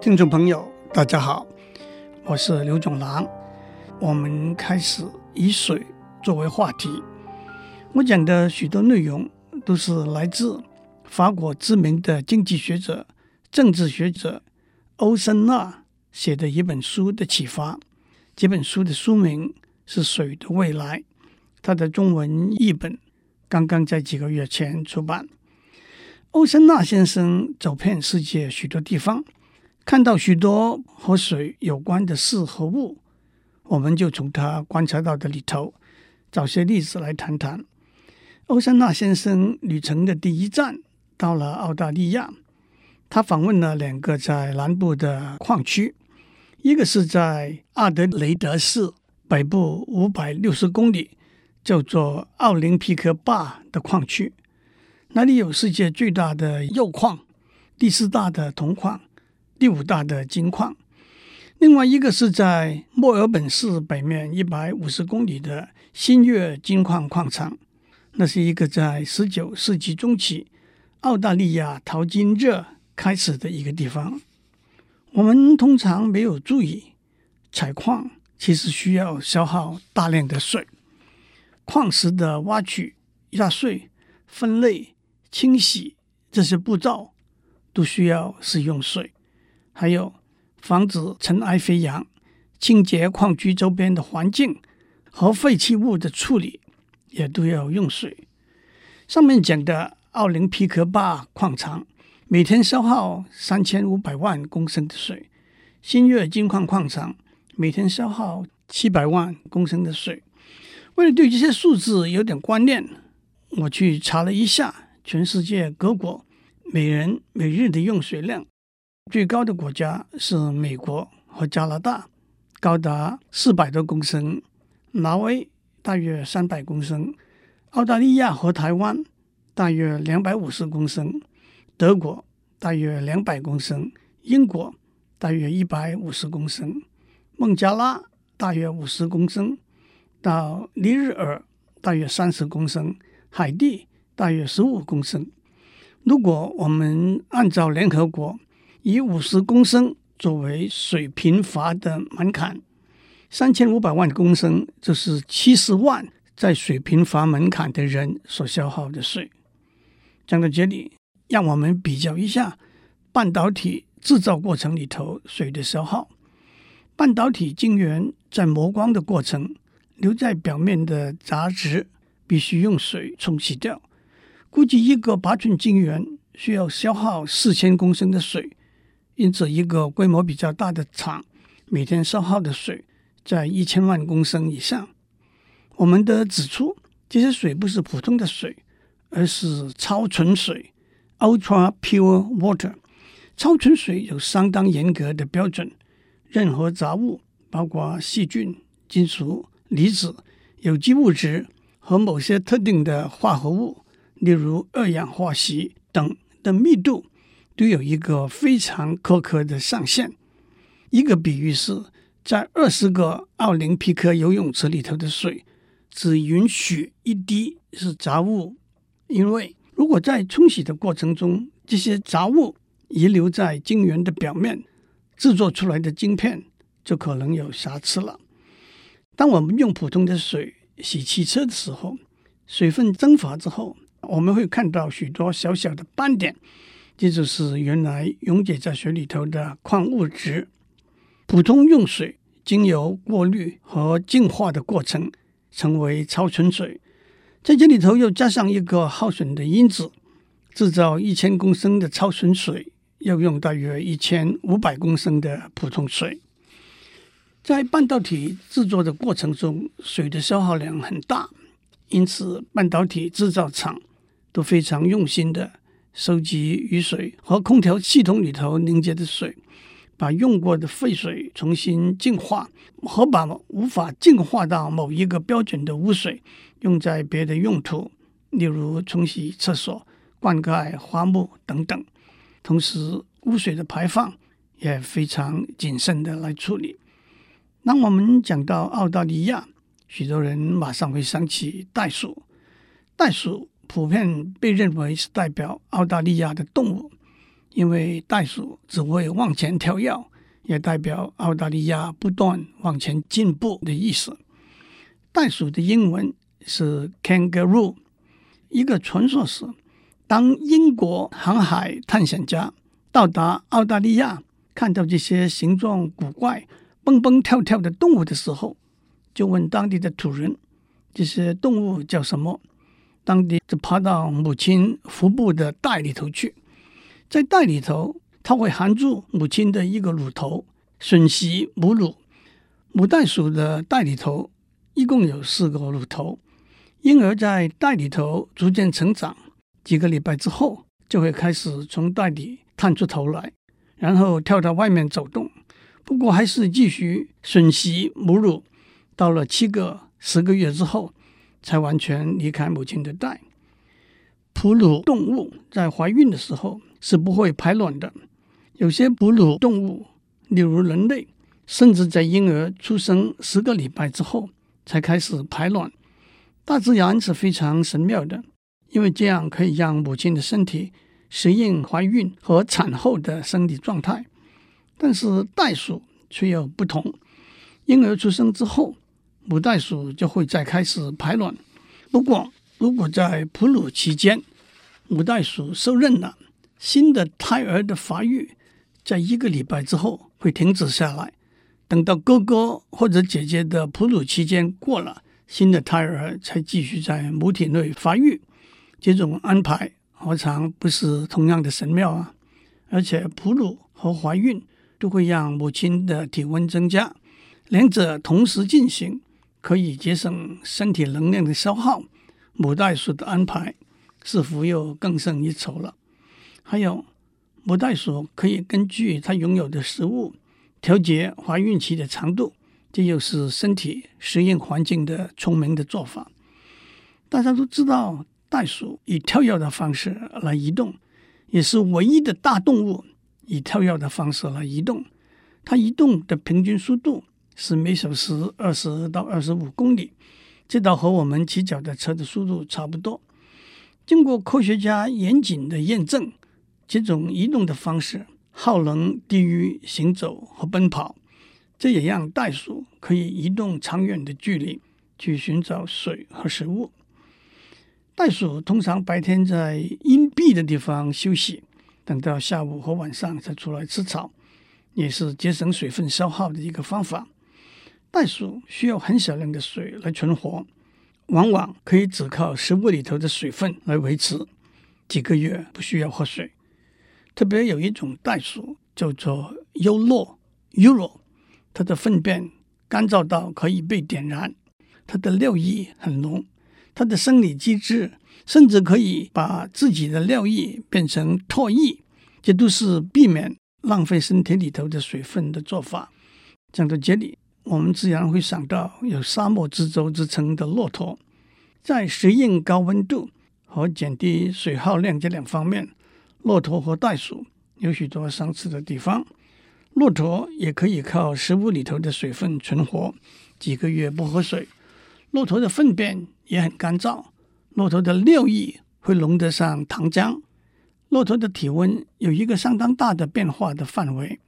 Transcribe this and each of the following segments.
听众朋友，大家好，我是刘总郎。我们开始以水作为话题。我讲的许多内容都是来自法国知名的经济学者、政治学者欧森纳写的一本书的启发。这本书的书名是《水的未来》，它的中文译本刚刚在几个月前出版。欧森纳先生走遍世界许多地方。看到许多和水有关的事和物，我们就从他观察到的里头找些例子来谈谈。欧森纳先生旅程的第一站到了澳大利亚，他访问了两个在南部的矿区，一个是在阿德雷德市北部五百六十公里，叫做奥林匹克坝的矿区，那里有世界最大的铀矿，第四大的铜矿。第五大的金矿，另外一个是在墨尔本市北面一百五十公里的新月金矿矿场，那是一个在十九世纪中期澳大利亚淘金热开始的一个地方。我们通常没有注意，采矿其实需要消耗大量的水，矿石的挖取、压碎、分类、清洗这些步骤都需要使用水。还有防止尘埃飞扬、清洁矿区周边的环境和废弃物的处理，也都要用水。上面讲的奥林匹克坝矿场每天消耗三千五百万公升的水，新月金矿矿场每天消耗七百万公升的水。为了对这些数字有点观念，我去查了一下全世界各国每人每日的用水量。最高的国家是美国和加拿大，高达四百多公升；挪威大约三百公升；澳大利亚和台湾大约两百五十公升；德国大约两百公升；英国大约一百五十公升；孟加拉大约五十公升；到尼日尔大约三十公升；海地大约十五公升。如果我们按照联合国以五十公升作为水贫乏的门槛，三千五百万公升就是七十万在水贫乏门槛的人所消耗的水。讲到这里，让我们比较一下半导体制造过程里头水的消耗。半导体晶圆在磨光的过程，留在表面的杂质必须用水冲洗掉。估计一个八寸晶圆需要消耗四千公升的水。因此，一个规模比较大的厂每天消耗的水在一千万公升以上。我们得指出，这些水不是普通的水，而是超纯水 （ultra pure water）。超纯水有相当严格的标准，任何杂物，包括细菌、金属、离子、有机物质和某些特定的化合物，例如二氧化硒等的密度。都有一个非常苛刻的上限。一个比喻是，在二十个奥林匹克游泳池里头的水，只允许一滴是杂物，因为如果在冲洗的过程中，这些杂物遗留在晶圆的表面，制作出来的晶片就可能有瑕疵了。当我们用普通的水洗汽车的时候，水分蒸发之后，我们会看到许多小小的斑点。这就是原来溶解在水里头的矿物质。普通用水经由过滤和净化的过程，成为超纯水。在这里头又加上一个耗损的因子，制造一千公升的超纯水，要用大约一千五百公升的普通水。在半导体制作的过程中，水的消耗量很大，因此半导体制造厂都非常用心的。收集雨水和空调系统里头凝结的水，把用过的废水重新净化，和把无法净化到某一个标准的污水用在别的用途，例如冲洗厕所、灌溉花木等等。同时，污水的排放也非常谨慎的来处理。当我们讲到澳大利亚，许多人马上会想起袋鼠，袋鼠。普遍被认为是代表澳大利亚的动物，因为袋鼠只会往前跳跃，也代表澳大利亚不断往前进步的意思。袋鼠的英文是 kangaroo。一个传说是，当英国航海探险家到达澳大利亚，看到这些形状古怪、蹦蹦跳跳的动物的时候，就问当地的土人：“这些动物叫什么？”当地就爬到母亲腹部的袋里头去。在袋里头，它会含住母亲的一个乳头，吮吸母乳。母袋鼠的袋里头一共有四个乳头，婴儿在袋里头逐渐成长，几个礼拜之后就会开始从袋里探出头来，然后跳到外面走动。不过还是继续吮吸母乳，到了七个、十个月之后，才完全离开母亲的袋。哺乳动物在怀孕的时候，是不会排卵的。有些哺乳动物，例如人类，甚至在婴儿出生十个礼拜之后才开始排卵。大自然是非常神妙的，因为这样可以让母亲的身体适应怀孕和产后的生理状态。但是袋鼠却有不同，婴儿出生之后，母袋鼠就会再开始排卵。不过，如果在哺乳期间，母袋鼠受孕了。新的胎儿的发育，在一个礼拜之后会停止下来。等到哥哥或者姐姐的哺乳期间过了，新的胎儿才继续在母体内发育。这种安排何尝不是同样的神妙啊？而且哺乳和怀孕都会让母亲的体温增加，两者同时进行，可以节省身体能量的消耗。母袋鼠的安排似乎又更胜一筹了。还有，母袋鼠可以根据它拥有的食物调节怀孕期的长度，这又是身体适应环境的聪明的做法。大家都知道，袋鼠以跳跃的方式来移动，也是唯一的大动物以跳跃的方式来移动。它移动的平均速度是每小时二十到二十五公里，这倒和我们骑脚踏车的速度差不多。经过科学家严谨的验证。这种移动的方式耗能低于行走和奔跑，这也让袋鼠可以移动长远的距离去寻找水和食物。袋鼠通常白天在阴蔽的地方休息，等到下午和晚上才出来吃草，也是节省水分消耗的一个方法。袋鼠需要很小量的水来存活，往往可以只靠食物里头的水分来维持，几个月不需要喝水。特别有一种袋鼠叫做优酪 （Yolo），它的粪便干燥到可以被点燃，它的尿液很浓，它的生理机制甚至可以把自己的尿液变成唾液，这都是避免浪费身体里头的水分的做法。讲到这里，我们自然会想到有沙漠之舟之称的骆驼，在适应高温度和减低水耗量这两方面。骆驼和袋鼠有许多相似的地方。骆驼也可以靠食物里头的水分存活，几个月不喝水。骆驼的粪便也很干燥。骆驼的尿液会浓得上糖浆。骆驼的体温有一个相当大的变化的范围。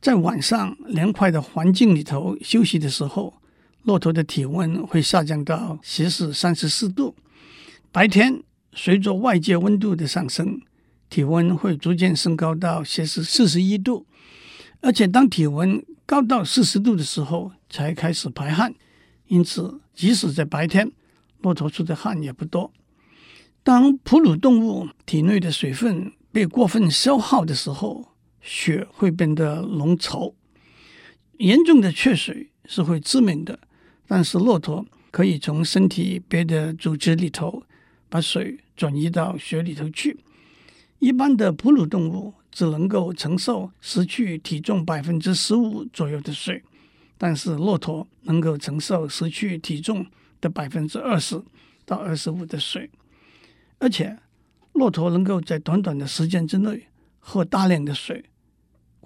在晚上凉快的环境里头休息的时候，骆驼的体温会下降到摄氏三十四度。白天随着外界温度的上升，体温会逐渐升高到摄氏四十一度，而且当体温高到四十度的时候才开始排汗。因此，即使在白天，骆驼出的汗也不多。当哺乳动物体内的水分被过分消耗的时候，血会变得浓稠。严重的缺水是会致命的，但是骆驼可以从身体别的组织里头把水转移到血里头去。一般的哺乳动物只能够承受失去体重百分之十五左右的水，但是骆驼能够承受失去体重的百分之二十到二十五的水，而且骆驼能够在短短的时间之内喝大量的水，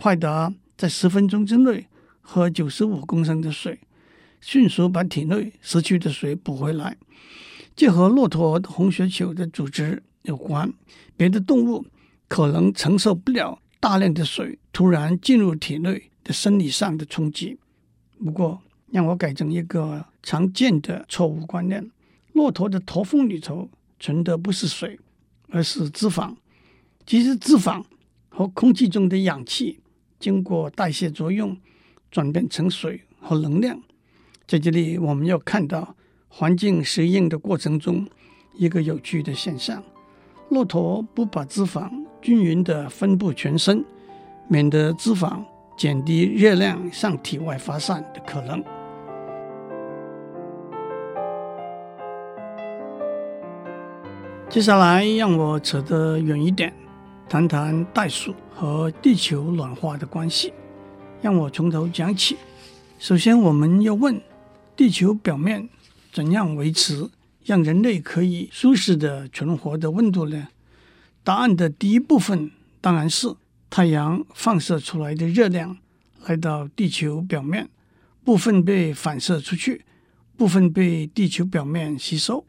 快的在十分钟之内喝九十五公升的水，迅速把体内失去的水补回来。这和骆驼红血球的组织有关，别的动物可能承受不了大量的水突然进入体内的生理上的冲击。不过，让我改正一个常见的错误观念：骆驼的驼峰里头存的不是水，而是脂肪。其实，脂肪和空气中的氧气经过代谢作用，转变成水和能量。在这里，我们要看到环境适应的过程中一个有趣的现象：骆驼不把脂肪均匀地分布全身，免得脂肪减低热量向体外发散的可能。接下来，让我扯得远一点，谈谈袋鼠和地球暖化的关系。让我从头讲起。首先，我们要问：地球表面怎样维持让人类可以舒适的存活的温度呢？答案的第一部分当然是太阳放射出来的热量来到地球表面，部分被反射出去，部分被地球表面吸收。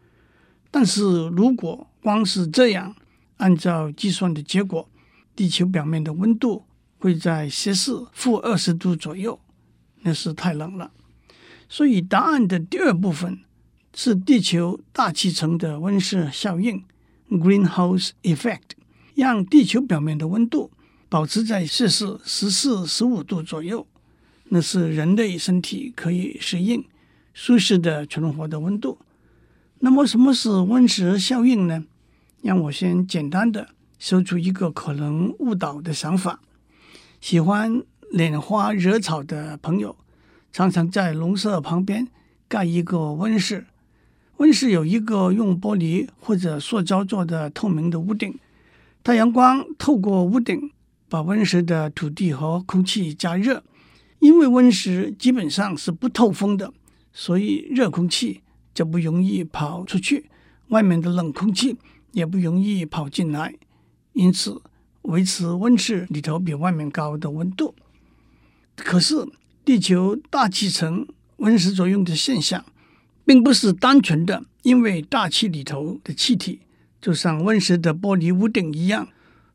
但是如果光是这样，按照计算的结果，地球表面的温度会在摄氏负二十度左右，那是太冷了。所以答案的第二部分是地球大气层的温室效应。Greenhouse effect 让地球表面的温度保持在摄氏十四、十五度左右，那是人类身体可以适应、舒适的存活的温度。那么，什么是温室效应呢？让我先简单的说出一个可能误导的想法：喜欢拈花惹草的朋友，常常在农舍旁边盖一个温室。温室有一个用玻璃或者塑胶做的透明的屋顶，太阳光透过屋顶，把温室的土地和空气加热。因为温室基本上是不透风的，所以热空气就不容易跑出去，外面的冷空气也不容易跑进来，因此维持温室里头比外面高的温度。可是，地球大气层温室作用的现象，并不是单纯的，因为大气里头的气体就像温室的玻璃屋顶一样，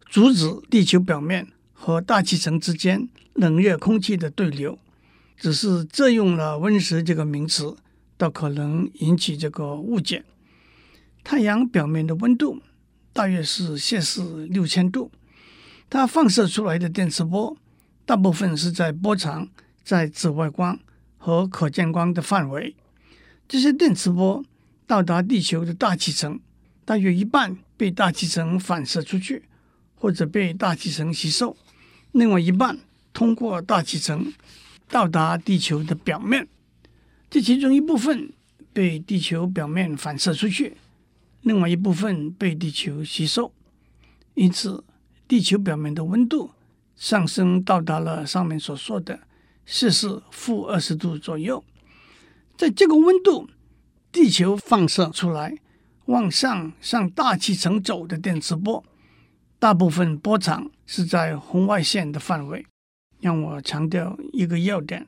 阻止地球表面和大气层之间冷热空气的对流。只是借用了温室这个名词，倒可能引起这个误解。太阳表面的温度大约是摄氏六千度，它放射出来的电磁波大部分是在波长在紫外光和可见光的范围。这些电磁波到达地球的大气层，大约一半被大气层反射出去，或者被大气层吸收；另外一半通过大气层到达地球的表面。这其中一部分被地球表面反射出去，另外一部分被地球吸收。因此，地球表面的温度上升到达了上面所说的摄氏负二十度左右。在这个温度，地球放射出来往上向大气层走的电磁波，大部分波长是在红外线的范围。让我强调一个要点：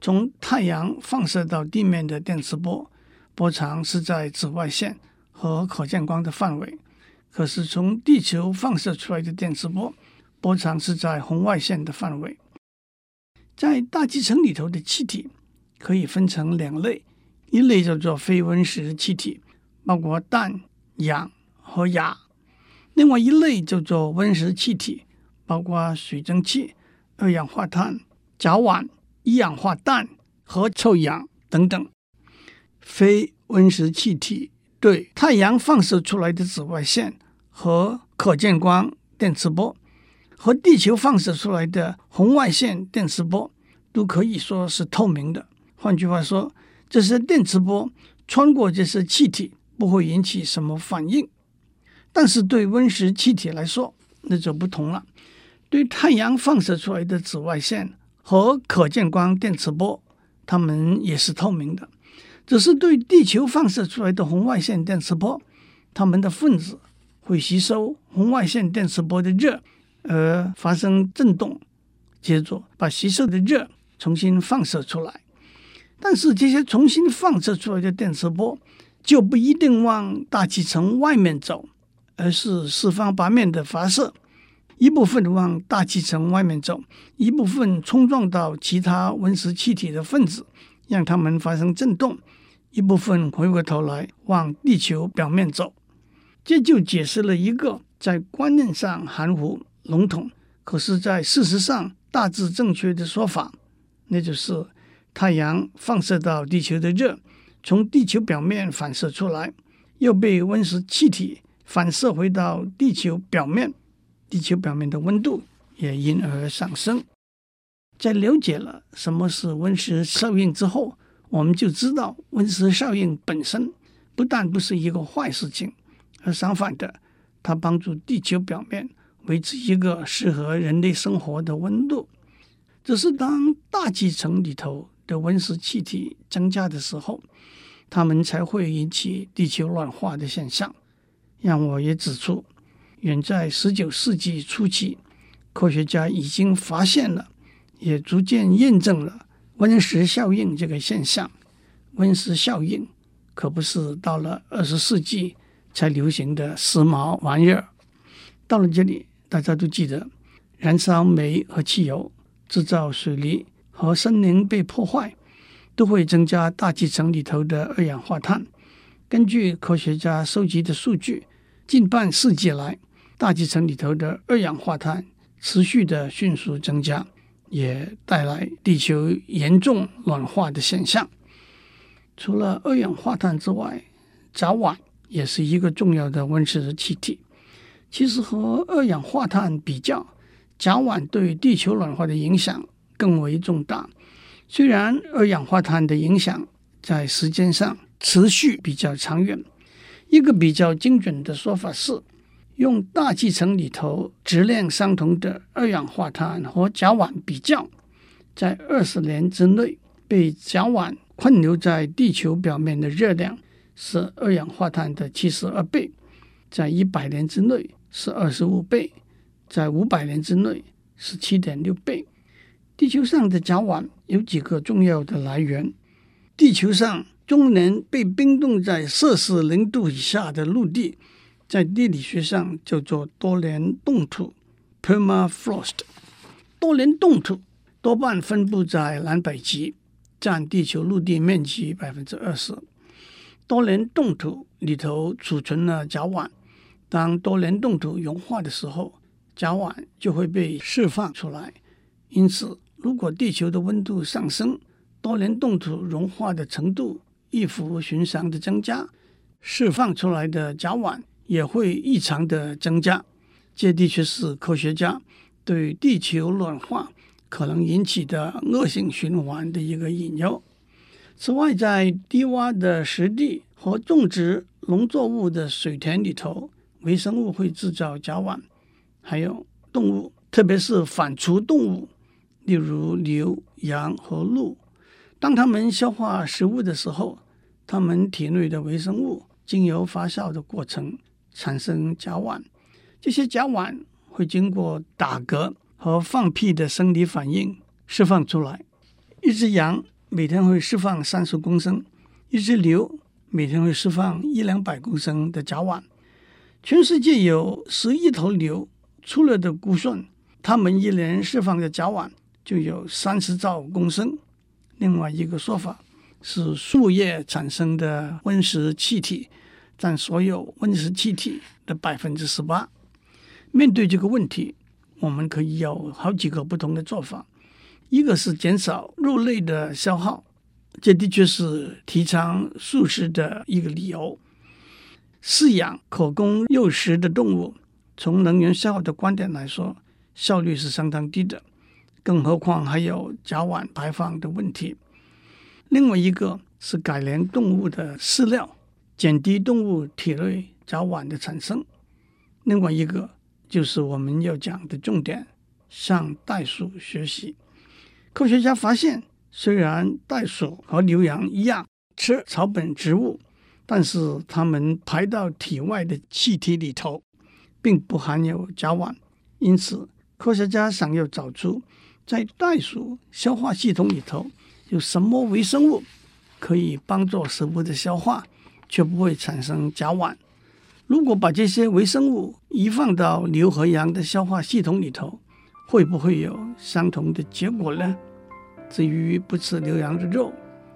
从太阳放射到地面的电磁波，波长是在紫外线和可见光的范围；可是从地球放射出来的电磁波，波长是在红外线的范围。在大气层里头的气体。可以分成两类，一类叫做非温室气体，包括氮、氧和氬；另外一类叫做温室气体，包括水蒸气、二氧化碳、甲烷、一氧化氮和臭氧等等。非温室气体对太阳放射出来的紫外线和可见光电磁波，和地球放射出来的红外线电磁波，都可以说是透明的。换句话说，这些电磁波穿过这些气体不会引起什么反应，但是对温室气体来说那就不同了。对太阳放射出来的紫外线和可见光电磁波，它们也是透明的。只是对地球放射出来的红外线电磁波，它们的分子会吸收红外线电磁波的热而发生振动，接着把吸收的热重新放射出来。但是这些重新放射出来的电磁波就不一定往大气层外面走，而是四方八面的发射，一部分往大气层外面走，一部分冲撞到其他温室气体的分子，让它们发生震动；一部分回过头来往地球表面走。这就解释了一个在观念上含糊笼统，可是在事实上大致正确的说法，那就是太阳放射到地球的热，从地球表面反射出来，又被温室气体反射回到地球表面。地球表面的温度也因而上升。在了解了什么是温室效应之后，我们就知道温室效应本身不但不是一个坏事情，而相反的，它帮助地球表面维持一个适合人类生活的温度。只是当大气层里头的温室气体增加的时候，它们才会引起地球暖化的现象。让我也指出。远在十九世纪初期，科学家已经发现了，也逐渐验证了温室效应这个现象。温室效应可不是到了二十世纪才流行的时髦玩意儿。到了这里，大家都记得，燃烧煤和汽油、制造水泥和森林被破坏，都会增加大气层里头的二氧化碳。根据科学家收集的数据，近半世纪来，大气层里头的二氧化碳持续的迅速增加，也带来地球严重暖化的现象。除了二氧化碳之外，甲烷也是一个重要的温室气体。其实和二氧化碳比较，甲烷对地球暖化的影响更为重大。虽然二氧化碳的影响在时间上持续比较长远，一个比较精准的说法是。用大气层里头质量相同的二氧化碳和甲烷比较，在二十年之内被甲烷困留在地球表面的热量是二氧化碳的七十二倍，在一百年之内是二十五倍，在五百年之内是七点六倍。地球上的甲烷有几个重要的来源：地球上终年被冰冻在摄氏零度以下的陆地。在地理学上叫做多年冻土 （permafrost）。多年冻土多半分布在南北极，占地球陆地面积百分之二十。多年冻土里头储存了甲烷，当多年冻土融化的时候，甲烷就会被释放出来。因此，如果地球的温度上升，多年冻土融化的程度异乎寻常的增加，释放出来的甲烷。也会异常的增加，这的确是科学家对地球暖化可能引起的恶性循环的一个隐忧。此外，在低洼的湿地和种植农作物的水田里头，微生物会制造甲烷，还有动物，特别是反刍动物，例如牛、羊和鹿，当它们消化食物的时候，它们体内的微生物经由发酵的过程。产生甲烷，这些甲烷会经过打嗝和放屁的生理反应释放出来。一只羊每天会释放三十公升，一只牛每天会释放一两百公升的甲烷。全世界有十亿头牛，粗略的估算，它们一年释放的甲烷就有三十兆公升。另外一个说法是，树叶产生的温室气体。占所有温室气体的百分之十八。面对这个问题，我们可以有好几个不同的做法。一个是减少肉类的消耗，这的确是提倡素食的一个理由。饲养可供肉食的动物，从能源消耗的观点来说，效率是相当低的，更何况还有甲烷排放的问题。另外一个是改良动物的饲料。减低动物体内甲烷的产生。另外一个就是我们要讲的重点，向袋鼠学习。科学家发现，虽然袋鼠和牛羊一样吃草本植物，但是它们排到体外的气体里头，并不含有甲烷。因此，科学家想要找出在袋鼠消化系统里头有什么微生物可以帮助食物的消化。却不会产生甲烷。如果把这些微生物移放到牛和羊的消化系统里头，会不会有相同的结果呢？至于不吃牛羊的肉，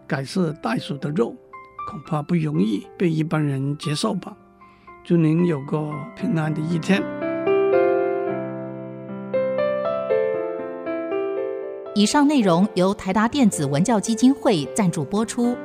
改吃袋鼠的肉，恐怕不容易被一般人接受吧。祝您有个平安的一天。以上内容由台达电子文教基金会赞助播出。